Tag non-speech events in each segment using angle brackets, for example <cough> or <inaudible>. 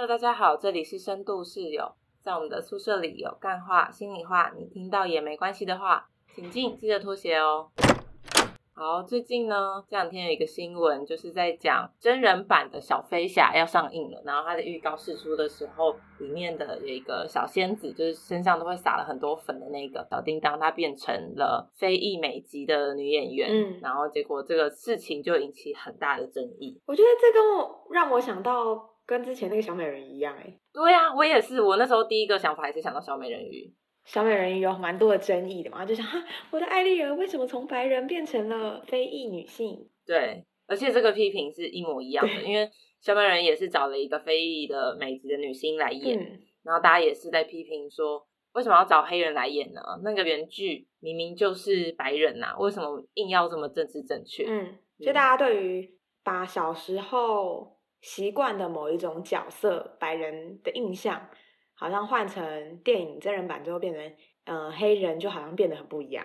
Hello，大家好，这里是深度室友，在我们的宿舍里有干话、心里话，你听到也没关系的话，请进，记得脱鞋哦。好，最近呢，这两天有一个新闻，就是在讲真人版的小飞侠要上映了。然后它的预告释出的时候，里面的有一个小仙子，就是身上都会撒了很多粉的那个小叮当，她变成了非裔美籍的女演员。嗯然后结果这个事情就引起很大的争议。我觉得这跟我让我想到跟之前那个小美人鱼一样、欸，哎，对啊，我也是，我那时候第一个想法还是想到小美人鱼。小美人鱼有蛮多的争议的嘛，就想哈，我的艾丽儿为什么从白人变成了非裔女性？对，而且这个批评是一模一样的，因为小美人鱼也是找了一个非裔的美籍的女星来演，嗯，然后大家也是在批评说，为什么要找黑人来演呢？那个原剧明明就是白人呐、为什么硬要这么政治正确？嗯，所以大家对于把小时候习惯的某一种角色白人的印象，好像换成电影真人版之后变成呃黑人，就好像变得很不一样。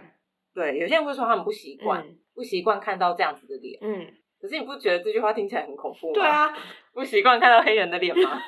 对，有些人会说他们不习惯，嗯不习惯看到这样子的脸。嗯，可是你不觉得这句话听起来很恐怖吗？对，啊，<laughs> 不习惯看到黑人的脸吗？<laughs>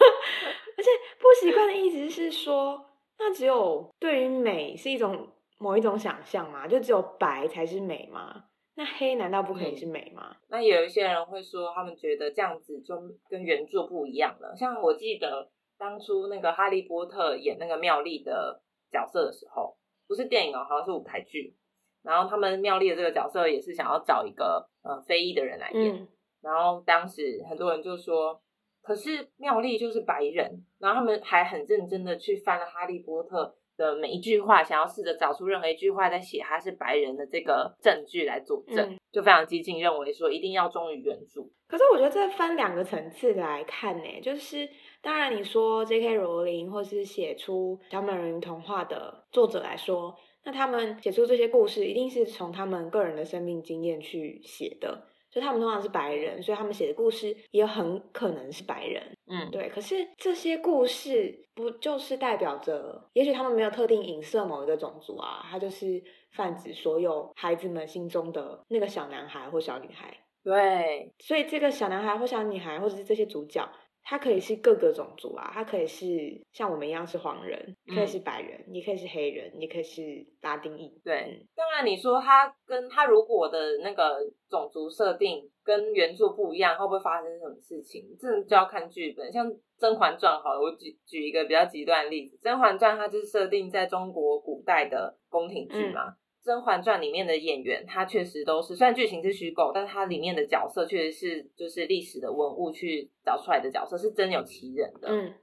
而且不习惯的意思是说，那只有对于美是一种某一种想象嘛？就只有白才是美吗？那黑难道不可以是美吗？那也有一些人会说，他们觉得这样子就跟原著不一样了。像我记得当初那个哈利波特演那个妙丽的角色的时候，不是电影哦，好像是舞台剧。然后他们妙丽的这个角色也是想要找一个呃非裔的人来演，嗯然后当时很多人就说，可是妙丽就是白人，然后他们还很认真的去翻了哈利波特的每一句话，想要试着找出任何一句话在写他是白人的这个证据来佐证，嗯就非常激进，认为说一定要忠于原著。可是我觉得这分两个层次来看呢，就是当然你说 J.K. 罗琳或是写出小美人鱼童话的作者来说，那他们写出这些故事一定是从他们个人的生命经验去写的，就他们通常是白人，所以他们写的故事也很可能是白人。嗯，对，可是这些故事不就是代表着，也许他们没有特定影射某一个种族啊，他就是泛指所有孩子们心中的那个小男孩或小女孩。对，所以这个小男孩或小女孩，或者是这些主角，他可以是各个种族啊，他可以是像我们一样是黄人，可以是白人，也可以是黑人，也可以是拉丁裔。对嗯，当然你说他跟他如果的那个种族设定跟原著不一样，会不会发生什么事情？这就要看剧本。像《甄嬛传》好了，我举举一个比较极端的例子，《甄嬛传》它就是设定在中国古代的宫廷剧嘛。甄嬛传》里面的演员，他确实都是虽然剧情是虚构，但是它里面的角色确实是就是历史的文物去找出来的角色，是真有其人的。嗯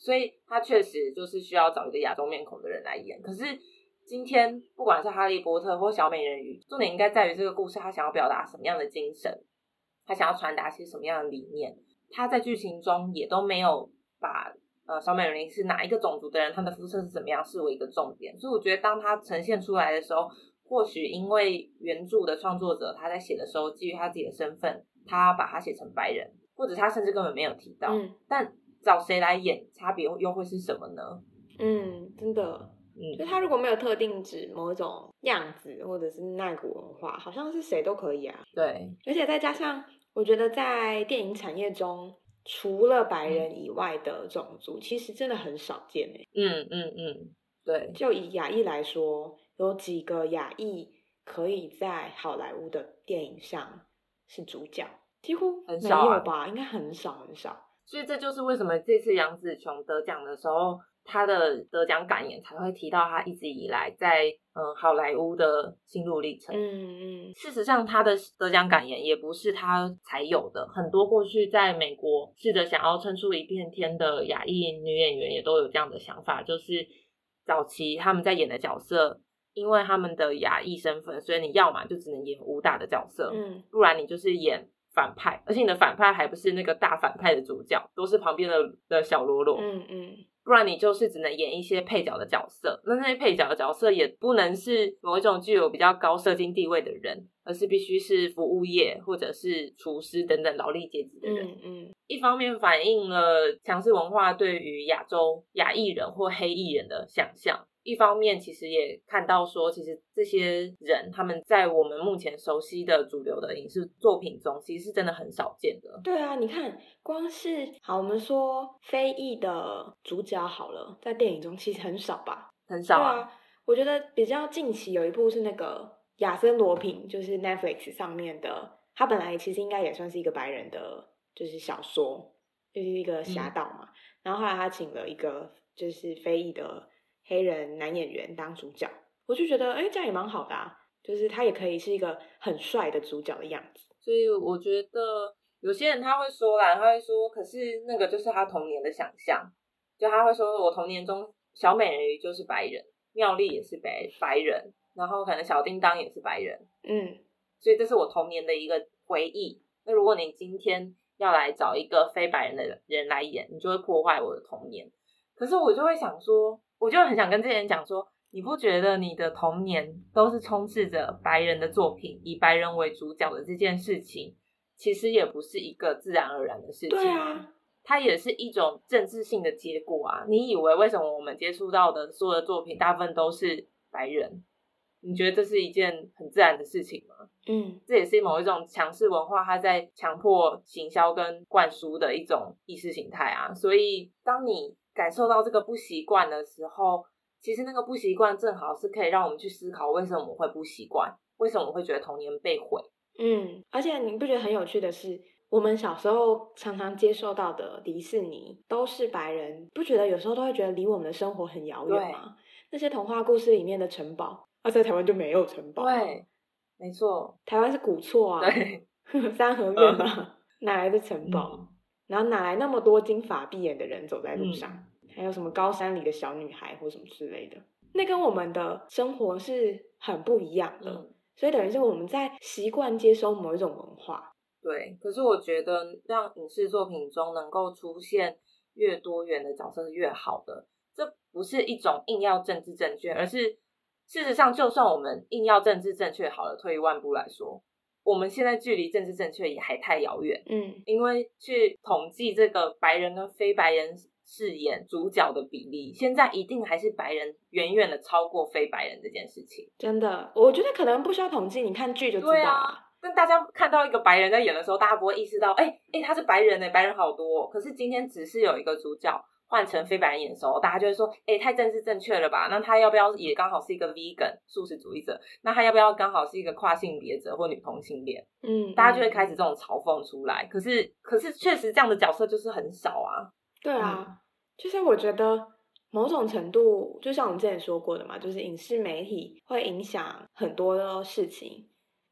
所以他确实就是需要找一个亚洲面孔的人来演。可是今天不管是哈利波特或小美人鱼，重点应该在于这个故事他想要表达什么样的精神，他想要传达些什么样的理念。他在剧情中也都没有把呃小美人鱼是哪一个种族的人，他的肤色是怎么样视为一个重点。所以我觉得当他呈现出来的时候，或许因为原著的创作者他在写的时候，基于他自己的身份，他把他写成白人，或者他甚至根本没有提到。嗯但找谁来演，差别又会是什么呢？嗯，真的，嗯就嗯，他如果没有特定指某一种样子，或者是那股文化，好像是谁都可以啊。对，而且再加上，我觉得在电影产业中，除了白人以外的种族，其实真的很少见诶。嗯嗯嗯，对，就以亚裔来说，有几个亚裔可以在好莱坞的电影上是主角，几乎没很少啊有吧？应该很少很少。所以这就是为什么这次杨紫琼得奖的时候，她的得奖感言才会提到她一直以来在嗯好莱坞的心路历程。嗯嗯事实上，她的得奖感言也不是她才有的，很多过去在美国试着想要撑出一片天的亚裔女演员也都有这样的想法，就是早期他们在演的角色，因为他们的亚裔身份，所以你要嘛就只能演武打的角色，嗯不然你就是演反派，而且你的反派还不是那个大反派的主角，都是旁边的的小喽啰。嗯嗯不然你就是只能演一些配角的角色。那那些配角的角色也不能是某一种具有比较高社经地位的人，而是必须是服务业或者是厨师等等劳力阶级的人。嗯嗯一方面反映了强势文化对于亚洲亚裔人或黑裔人的想象，一方面其实也看到说，其实这些人他们在我们目前熟悉的主流的影视作品中，其实是真的很少见的。对啊，你看，光是好，我们说非裔的主角好了，在电影中其实很少吧？很少啊。我觉得比较近期有一部是那个亚森罗平，就是 Netflix 上面的，他本来其实应该也算是一个白人的，就是小说，就是一个侠盗嘛。然后后来他请了一个就是非裔的黑人男演员当主角，我就觉得哎，这样也蛮好的啊，就是他也可以是一个很帅的主角的样子。所以我觉得有些人他会说啦，他会说，可是那个就是他童年的想象，就他会说我童年中小美人鱼就是白人，妙丽也是白白人，然后可能小叮当也是白人，嗯，所以这是我童年的一个回忆。那如果你今天。要来找一个非白人的人来演，你就会破坏我的童年。可是我就会想说，我就很想跟这些人讲说，你不觉得你的童年都是充斥着白人的作品，以白人为主角的这件事情，其实也不是一个自然而然的事情。对啊，它也是一种政治性的结果啊！你以为为什么我们接触到的所有的作品，大部分都是白人？你觉得这是一件很自然的事情吗？嗯，这也是某一种强势文化，它在强迫行销跟灌输的一种意识形态啊。所以，当你感受到这个不习惯的时候，其实那个不习惯正好是可以让我们去思考，为什么我会不习惯，为什么我会觉得童年被毁。嗯，而且你不觉得很有趣的是，我们小时候常常接受到的迪士尼都是白人，不觉得有时候都会觉得离我们的生活很遥远吗？那些童话故事里面的城堡。而在台湾就没有城堡，对，没错，台湾是古厝啊，对，<laughs> 三合院嘛，哪来的城堡？然后哪来那么多金发碧眼的人走在路上？还有什么高山里的小女孩或什么之类的？那跟我们的生活是很不一样的，所以等于是我们在习惯接收某一种文化。对，可是我觉得让影视作品中能够出现越多元的角色是越好的，这不是一种硬要政治正确，而是。事实上，就算我们硬要政治正确好了，退一万步来说，我们现在距离政治正确也还太遥远。嗯，因为去统计这个白人跟非白人饰演主角的比例，现在一定还是白人远远的超过非白人这件事情。真的，我觉得可能不需要统计，你看剧就知道了。但大家看到一个白人在演的时候，大家不会意识到，哎哎，他是白人呢，白人好多。可是今天只是有一个主角。换成非白人演的时候，大家就会说：“哎，太政治正确了吧？那他要不要也刚好是一个 vegan 素食主义者？那他要不要刚好是一个跨性别者或女同性恋？”嗯，大家就会开始这种嘲讽出来。可是，可是确实这样的角色就是很少啊。对啊，就是我觉得某种程度，就像我们之前说过的嘛，就是影视媒体会影响很多的事情。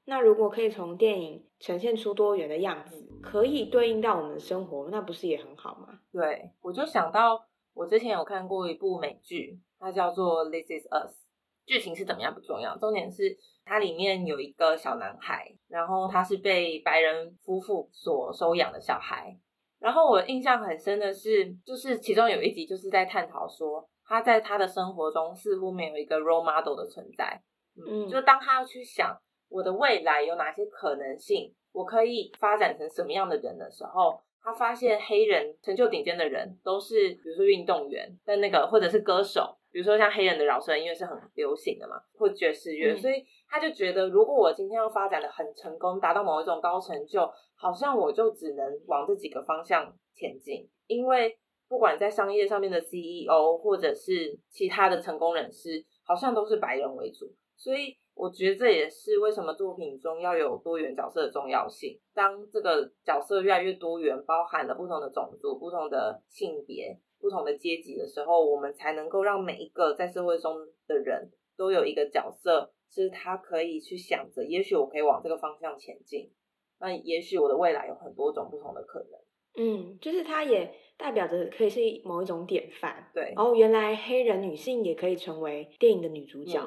那如果可以从电影呈现出多元的样子，可以对应到我们的生活，那不是也很好吗？对，我就想到我之前有看过一部美剧，它叫做《This Is Us》。剧情是怎么样不重要，重点是它里面有一个小男孩，然后他是被白人夫妇所收养的小孩。然后我印象很深的是，就是其中有一集就是在探讨说，他在他的生活中似乎没有一个 role model 的存在。嗯，就当他要去想。我的未来有哪些可能性？我可以发展成什么样的人的时候，他发现黑人成就顶尖的人都是，比如说运动员，但那个或者是歌手，比如说像黑人的饶舌音乐是很流行的嘛，或爵士乐，所以他就觉得，如果我今天要发展的很成功，达到某一种高成就，好像我就只能往这几个方向前进，因为不管在商业上面的 CEO 或者是其他的成功人士，好像都是白人为主，所以。我觉得这也是为什么作品中要有多元角色的重要性。当这个角色越来越多元，包含了不同的种族、不同的性别、不同的阶级的时候，我们才能够让每一个在社会中的人都有一个角色，是他可以去想着，也许我可以往这个方向前进。那也许我的未来有很多种不同的可能。嗯，就是它也代表着可以是某一种典范。对，哦，原来黑人女性也可以成为电影的女主角。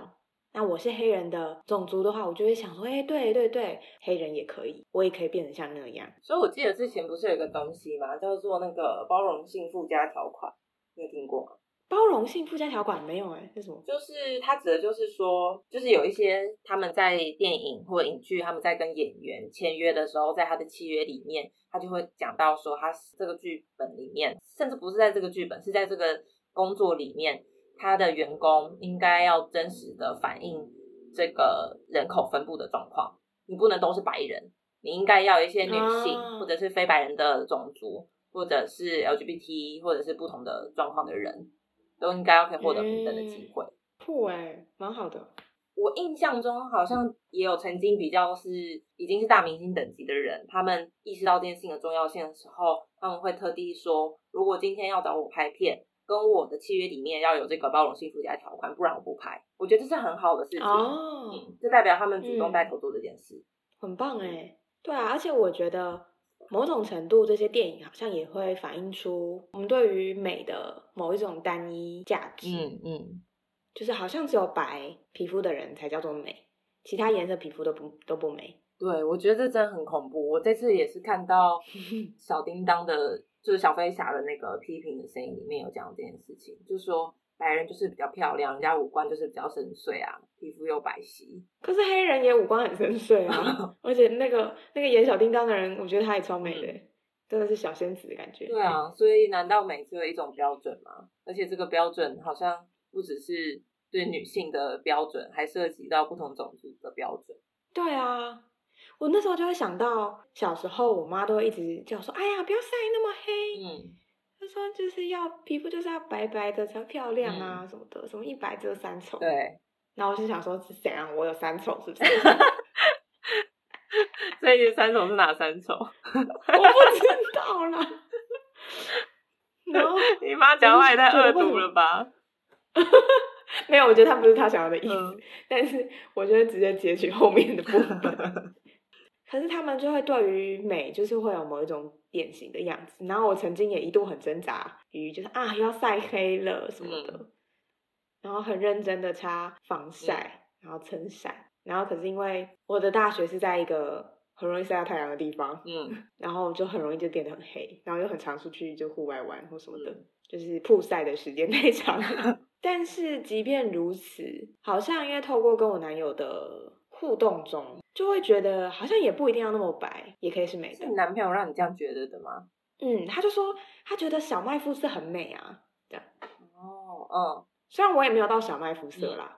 那我是黑人的种族的话，我就会想说，哎，对对对，黑人也可以，我也可以变得像那样。所以我记得之前不是有一个东西嘛，叫做那个包容性附加条款，你有听过吗？包容性附加条款没有哎，是什么？就是它指的就是说，就是有一些他们在电影或影剧，他们在跟演员签约的时候，在他的契约里面，他就会讲到说，他这个剧本里面，甚至不是在这个剧本，是在这个工作里面。他的员工应该要真实的反映这个人口分布的状况，你不能都是白人，你应该要有一些女性、哦或者是非白人的种族，或者是 LGBT 或者是不同的状况的人，都应该要可以获得平等的机会。酷哎，蛮好的。我印象中好像也有曾经比较是已经是大明星等级的人，他们意识到这件事情的重要性的时候，他们会特地说，如果今天要找我拍片，跟我的契约里面要有这个包容性附加条款，不然我不拍。我觉得这是很好的事情，哦，嗯，这代表他们主动嗯带头做这件事。很棒哎。对啊，而且我觉得某种程度这些电影好像也会反映出我们对于美的某一种单一价值。嗯嗯，就是好像只有白皮肤的人才叫做美，其他颜色皮肤都不都不美。对，我觉得这真的很恐怖。我这次也是看到小叮当的，就是小飞侠的那个批评的声音里面有讲到这件事情，就说白人就是比较漂亮，人家五官就是比较深邃啊，皮肤又白皙。可是黑人也五官很深邃啊，<laughs> 而且那个那个演小叮当的人，我觉得他也超美的，真的是小仙子的感觉。对啊，所以难道美只有一种标准吗？而且这个标准好像不只是对女性的标准，还涉及到不同种族的标准。对啊，我那时候就会想到小时候，我妈都会一直叫我说：“哎呀，不要晒那么黑。嗯，她说就是要皮肤就是要白白的才漂亮啊，什么的，什么一白遮三丑。对，然后我就想说是怎样，我有三丑是不是？<laughs> 所以三丑是哪三丑？<laughs> 我不知道啦。<laughs> 然后你妈讲话也太恶毒了吧？没有，我觉得他不是他想要的意思，嗯但是我就会直接截取后面的部分。可是他们就会对于美，就是会有某一种典型的样子。然后我曾经也一度很挣扎于，就是啊要晒黑了什么的，嗯然后很认真的擦防晒，然后撑伞。然后可是因为我的大学是在一个很容易晒到太阳的地方，嗯 <laughs> 然后就很容易就变得很黑，然后又很常出去就户外玩或什么的，嗯就是曝晒的时间太长了。<laughs> 但是即便如此，好像因为透过跟我男友的互动中，就会觉得好像也不一定要那么白，也可以是美的是你。男朋友让你这样觉得的吗？嗯，他就说他觉得小麦肤色很美啊，哦，嗯，虽然我也没有到小麦肤色啦。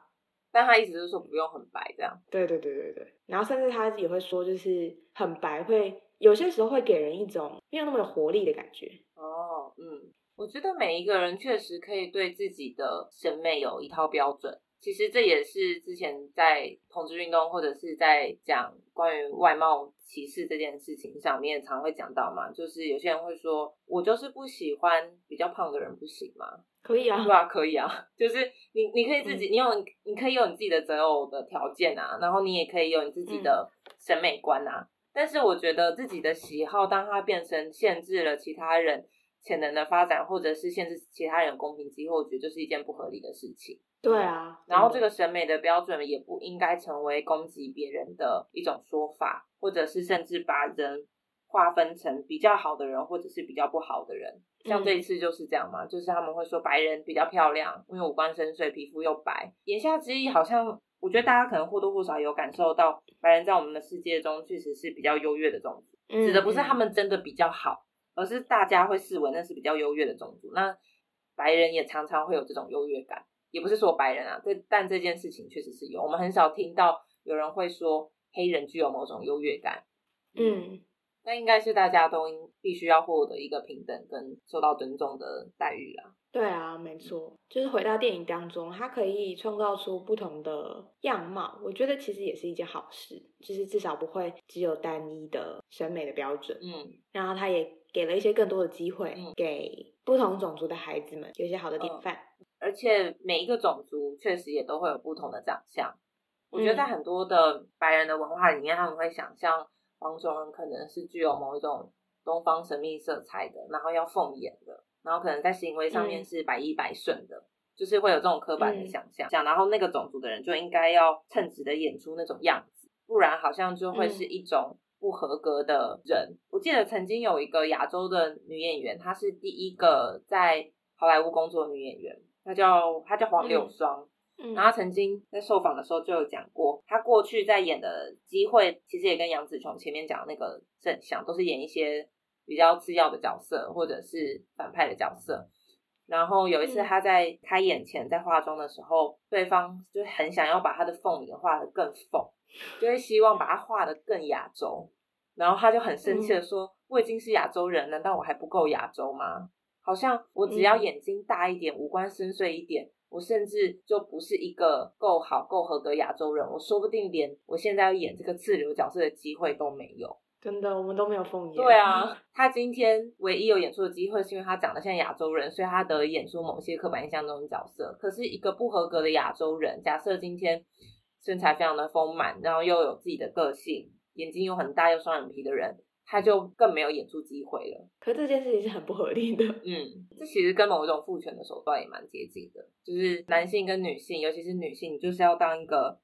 但他意思就是说不用很白这样。对对对对对，然后甚至他也会说，就是很白会有些时候会给人一种没有那么有活力的感觉。哦，嗯，我觉得每一个人确实可以对自己的审美有一套标准。其实这也是之前在同志运动或者是在讲关于外貌歧视这件事情上面常会讲到嘛，就是有些人会说，我就是不喜欢比较胖的人，不行吗？可以啊对，啊，可以啊，<laughs> 就是你你可以自己，你有你可以有你自己的择偶的条件啊，然后你也可以有你自己的审美观啊。但是我觉得自己的喜好，当它变成限制了其他人潜能的发展，或者是限制其他人公平机会，我觉得就是一件不合理的事情。对啊。然后这个审美的标准也不应该成为攻击别人的一种说法，或者是甚至把人划分成比较好的人，或者是比较不好的人。像嗯这一次就是这样嘛，就是他们会说白人比较漂亮，因为五官深邃，皮肤又白。言下之意，好像我觉得大家可能或多或少有感受到，白人在我们的世界中确实是比较优越的种族。嗯指的不是他嗯们真的比较好，而是大家会视为那是比较优越的种族。那白人也常常会有这种优越感，也不是说白人啊，这但这件事情确实是有，我们很少听到有人会说黑人具有某种优越感。嗯，那应该是大家都应必须要获得一个平等跟受到尊重的待遇啦。对啊，没错，就是回到电影当中，它可以创造出不同的样貌，我觉得其实也是一件好事，就是至少不会只有单一的审美的标准，嗯，然后它也给了一些更多的机会嗯给不同种族的孩子们有一些好的典嗯范。而且每一个种族确实也都会有不同的长相。我觉得在嗯很多的白人的文化里面，他们会想象黄种人可能是具有某一种东方神秘色彩的，然后要凤眼的，然后可能在行为上面嗯是百依百顺的，就是会有这种刻板的嗯想象。想然后那个种族的人就应该要称职的演出那种样子，不然好像就会是一种不合格的人。我记得曾经有一个亚洲的女演员，她是第一个在好莱坞工作的女演员，她叫他叫黄柳嗯霜。嗯然后她曾经在受访的时候就有讲过，他过去在演的机会，其实也跟杨紫琼前面讲的那个是很像，都是演一些比较次要的角色或者是反派的角色。然后有一次嗯他在开演前在化妆的时候，对方就很想要把他的凤眼画得更凤，就会希望把他画得更亚洲。然后他就很生气的说：“我已经是亚洲人，难道我还不够亚洲吗？好像我只要嗯眼睛大一点，五官深邃一点，我甚至就不是一个够好、够合格亚洲人，我说不定连我现在要演这个次流角色的机会都没有。”真的，我们都没有凤眼。对，啊，他今天唯一有演出的机会，是因为他长得像亚洲人，所以他得以演出某些刻板印象中的角色。可是，一个不合格的亚洲人，假设今天身材非常的丰满，然后又有自己的个性，眼睛又很大又双眼皮的人，他就更没有演出机会了。可这件事情是很不合理的。嗯，这其实跟某一种父权的手段也蛮接近的，就是男性跟女性，尤其是女性，就是要当一个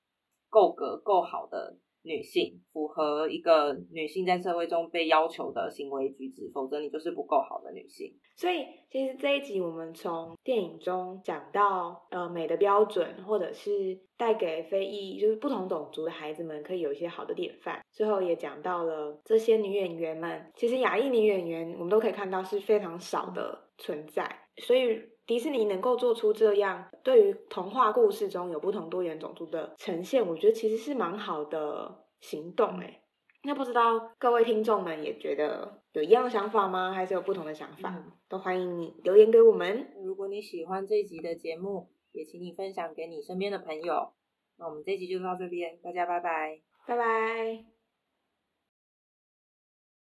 够格够好的女性，符合一个女性在社会中被要求的行为举止，否则你就是不够好的女性。所以，其实这一集我们从电影中讲到呃美的标准，或者是带给非裔就是不同种族的孩子们可以有一些好的典范。最后也讲到了这些女演员们，其实亚裔女演员我们都可以看到是非常少的存在。所以迪士尼能够做出这样对于童话故事中有不同多元种族的呈现，我觉得其实是蛮好的行动诶。那不知道各位听众们也觉得有一样的想法吗？还是有不同的想法？嗯都欢迎你留言给我们。如果你喜欢这一集的节目，也请你分享给你身边的朋友。那我们这一集就到这边，大家拜拜。拜拜。